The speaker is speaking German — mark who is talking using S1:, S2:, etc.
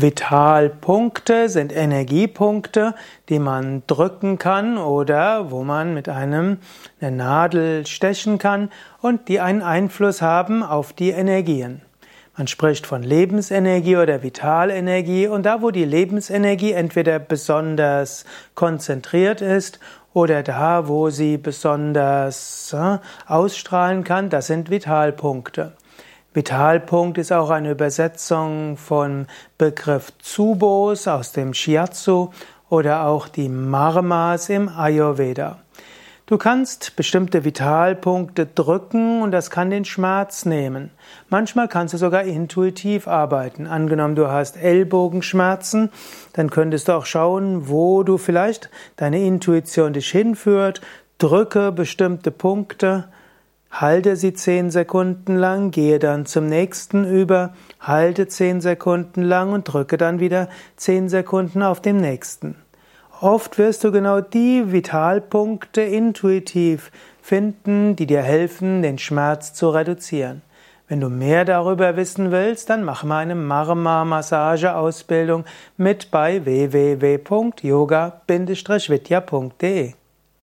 S1: Vitalpunkte sind Energiepunkte, die man drücken kann oder wo man mit einem eine Nadel stechen kann und die einen Einfluss haben auf die Energien. Man spricht von Lebensenergie oder Vitalenergie und da, wo die Lebensenergie entweder besonders konzentriert ist oder da, wo sie besonders äh, ausstrahlen kann, das sind Vitalpunkte. Vitalpunkt ist auch eine Übersetzung von Begriff Zubos aus dem Shiatsu oder auch die Marmas im Ayurveda. Du kannst bestimmte Vitalpunkte drücken und das kann den Schmerz nehmen. Manchmal kannst du sogar intuitiv arbeiten. Angenommen, du hast Ellbogenschmerzen, dann könntest du auch schauen, wo du vielleicht deine Intuition dich hinführt. Drücke bestimmte Punkte Halte sie zehn Sekunden lang, gehe dann zum nächsten über, halte zehn Sekunden lang und drücke dann wieder zehn Sekunden auf dem nächsten. Oft wirst du genau die Vitalpunkte intuitiv finden, die dir helfen, den Schmerz zu reduzieren. Wenn du mehr darüber wissen willst, dann mach mal eine Marma-Massage-Ausbildung mit bei www.yoga-vidya.de